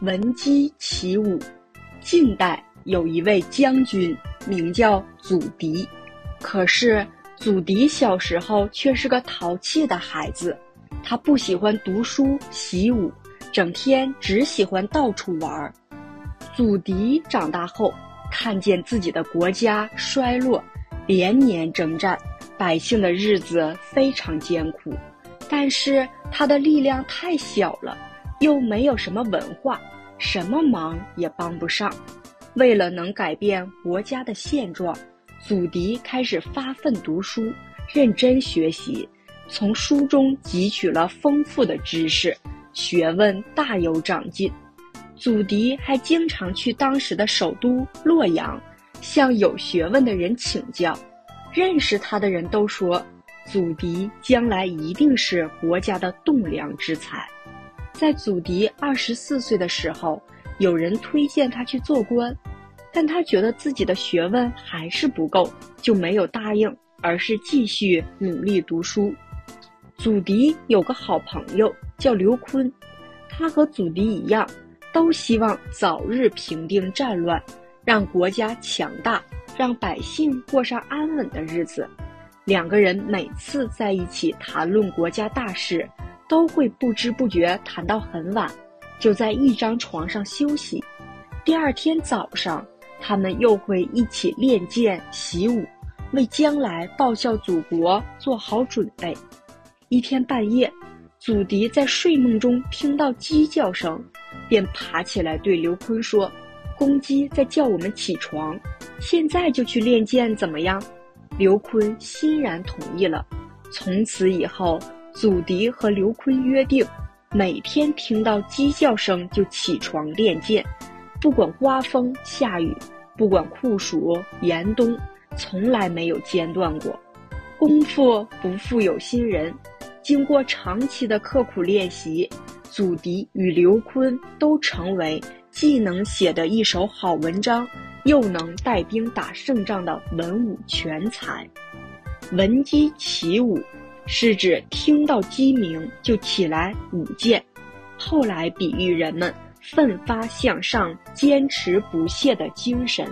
闻鸡起舞。晋代有一位将军，名叫祖迪，可是祖迪小时候却是个淘气的孩子，他不喜欢读书习武，整天只喜欢到处玩。祖迪长大后，看见自己的国家衰落，连年征战，百姓的日子非常艰苦，但是他的力量太小了，又没有什么文化。什么忙也帮不上。为了能改变国家的现状，祖迪开始发奋读书，认真学习，从书中汲取了丰富的知识，学问大有长进。祖迪还经常去当时的首都洛阳，向有学问的人请教。认识他的人都说，祖迪将来一定是国家的栋梁之才。在祖迪二十四岁的时候，有人推荐他去做官，但他觉得自己的学问还是不够，就没有答应，而是继续努力读书。祖迪有个好朋友叫刘琨，他和祖迪一样，都希望早日平定战乱，让国家强大，让百姓过上安稳的日子。两个人每次在一起谈论国家大事。都会不知不觉谈到很晚，就在一张床上休息。第二天早上，他们又会一起练剑习武，为将来报效祖国做好准备。一天半夜，祖迪在睡梦中听到鸡叫声，便爬起来对刘坤说：“公鸡在叫我们起床，现在就去练剑，怎么样？”刘坤欣然同意了。从此以后。祖迪和刘坤约定，每天听到鸡叫声就起床练剑，不管刮风下雨，不管酷暑严冬，从来没有间断过。功夫不负有心人，经过长期的刻苦练习，祖迪与刘坤都成为既能写得一手好文章，又能带兵打胜仗的文武全才。闻鸡起舞。是指听到鸡鸣就起来舞剑，后来比喻人们奋发向上、坚持不懈的精神。